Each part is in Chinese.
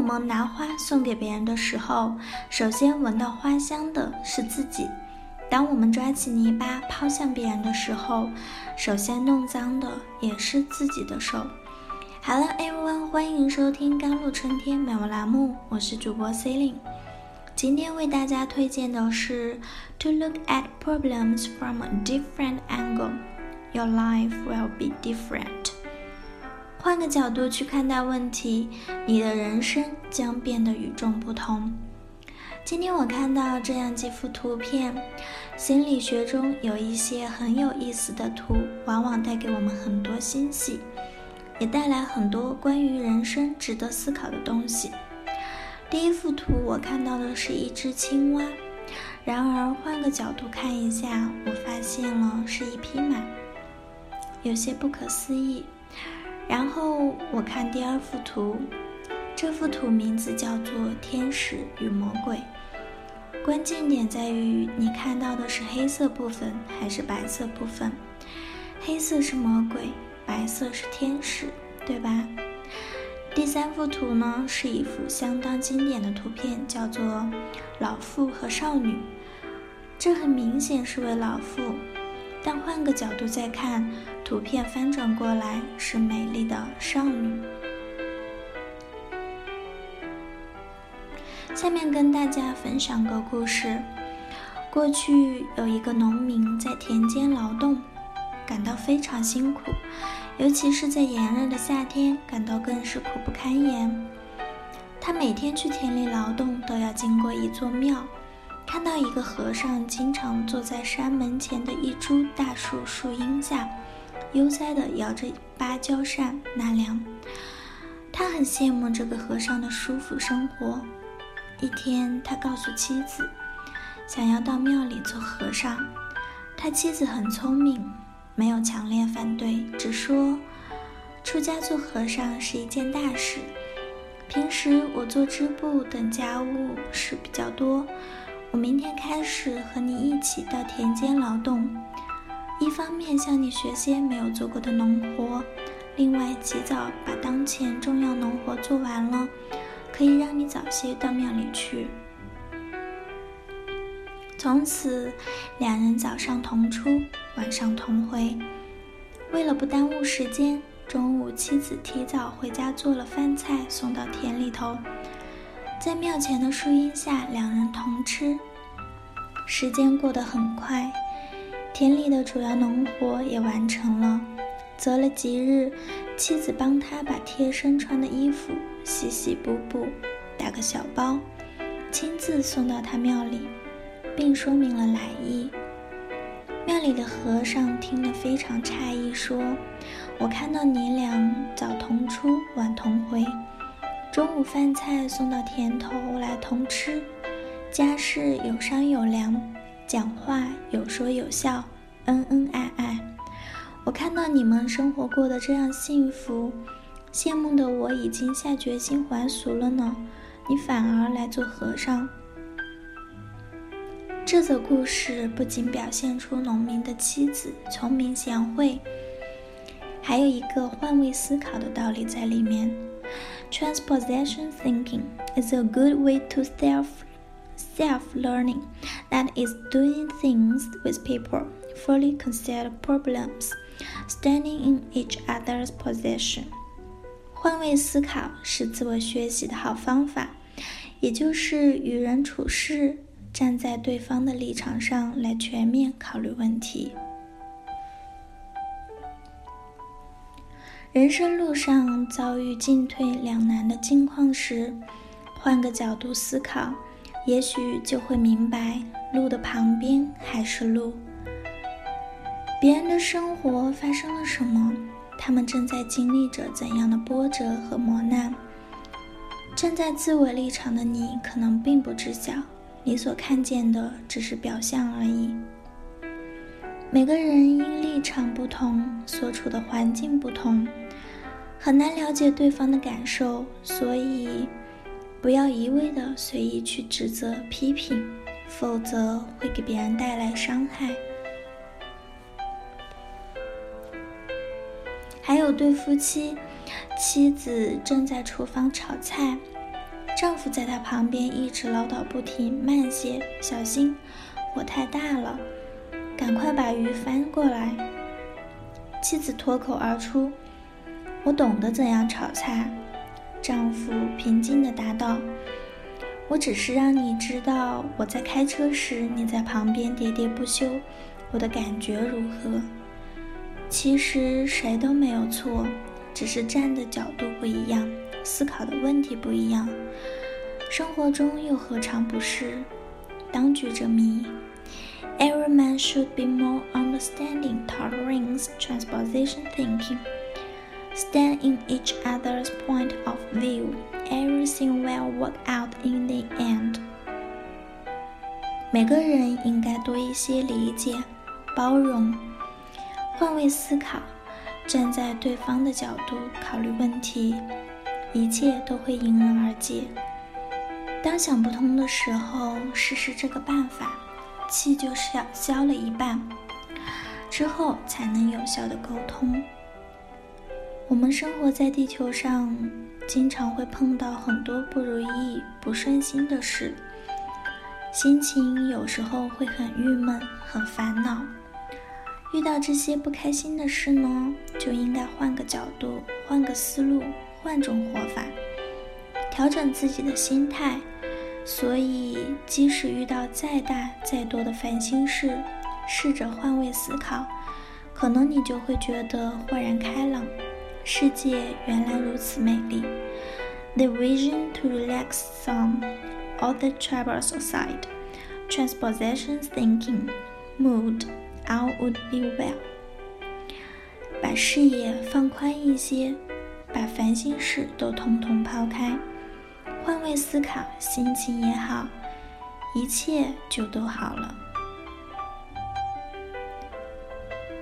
我们拿花送给别人的时候，首先闻到花香的是自己；当我们抓起泥巴抛向别人的时候，首先弄脏的也是自己的手。Hello，everyone，欢迎收听《甘露春天美文栏目》，我是主播 c e l i n e 今天为大家推荐的是 To look at problems from a different angle，your life will be different。换个角度去看待问题，你的人生将变得与众不同。今天我看到这样几幅图片，心理学中有一些很有意思的图，往往带给我们很多欣喜。也带来很多关于人生值得思考的东西。第一幅图我看到的是一只青蛙，然而换个角度看一下，我发现了是一匹马，有些不可思议。然后我看第二幅图，这幅图名字叫做《天使与魔鬼》，关键点在于你看到的是黑色部分还是白色部分，黑色是魔鬼。白色是天使，对吧？第三幅图呢，是一幅相当经典的图片，叫做《老妇和少女》。这很明显是位老妇，但换个角度再看，图片翻转过来是美丽的少女。下面跟大家分享个故事：过去有一个农民在田间劳动。感到非常辛苦，尤其是在炎热的夏天，感到更是苦不堪言。他每天去田里劳动，都要经过一座庙，看到一个和尚经常坐在山门前的一株大树树荫下，悠哉地摇着芭蕉扇纳凉。他很羡慕这个和尚的舒服生活。一天，他告诉妻子，想要到庙里做和尚。他妻子很聪明。没有强烈反对，只说出家做和尚是一件大事。平时我做织布等家务事比较多，我明天开始和你一起到田间劳动，一方面向你学些没有做过的农活，另外及早把当前重要农活做完了，可以让你早些到庙里去。从此，两人早上同出，晚上同回。为了不耽误时间，中午妻子提早回家做了饭菜，送到田里头，在庙前的树荫下，两人同吃。时间过得很快，田里的主要农活也完成了。择了吉日，妻子帮他把贴身穿的衣服洗洗补补，打个小包，亲自送到他庙里。并说明了来意。庙里的和尚听了非常诧异，说：“我看到你俩早同出，晚同回，中午饭菜送到田头来同吃，家事有商有量，讲话有说有笑，恩恩爱爱。我看到你们生活过得这样幸福，羡慕的我已经下决心还俗了呢，你反而来做和尚。”这则故事不仅表现出农民的妻子聪明贤惠，还有一个换位思考的道理在里面。Transposition thinking is a good way to self self learning. That is doing things with people, fully consider problems, standing in each other's position. 换位思考是自我学习的好方法，也就是与人处事。站在对方的立场上来全面考虑问题。 人生路上遭遇进退两难的境况时，换个角度思考，也许就会明白路的旁边还是路。别人的生活发生了什么？他们正在经历着怎样的波折和磨难？站在自我立场的你，可能并不知晓。你所看见的只是表象而已。每个人因立场不同，所处的环境不同，很难了解对方的感受，所以不要一味的随意去指责、批评，否则会给别人带来伤害。还有对夫妻，妻子正在厨房炒菜。丈夫在她旁边一直唠叨不停：“慢些，小心，火太大了，赶快把鱼翻过来。”妻子脱口而出：“我懂得怎样炒菜。”丈夫平静地答道：“我只是让你知道，我在开车时你在旁边喋喋不休，我的感觉如何。其实谁都没有错，只是站的角度不一样，思考的问题不一样。生活中又何尝不是？当局者迷。Every man should be more understanding, tolerance, transposition thinking.” stand in each other's point of view, everything will work out in the end. 每个人应该多一些理解、包容、换位思考，站在对方的角度考虑问题，一切都会迎刃而解。当想不通的时候，试试这个办法， 气就消消了一半，之后才能有效的沟通。我们生活在地球上，经常会碰到很多不如意、不顺心的事，心情有时候会很郁闷、很烦恼。遇到这些不开心的事呢，就应该换个角度、换个思路、换种活法，调整自己的心态。所以，即使遇到再大、再多的烦心事，试着换位思考，可能你就会觉得豁然开朗。世界原来如此美丽。The vision to relax some all the troubles aside, transposition thinking, mood, all would be well。把视野放宽一些，把烦心事都统统抛开，换位思考，心情也好，一切就都好了。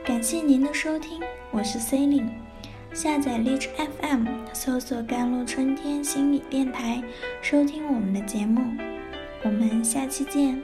感谢您的收听，我是 c e l i n e 下载荔枝 FM，搜索“甘露春天心理电台”，收听我们的节目。我们下期见。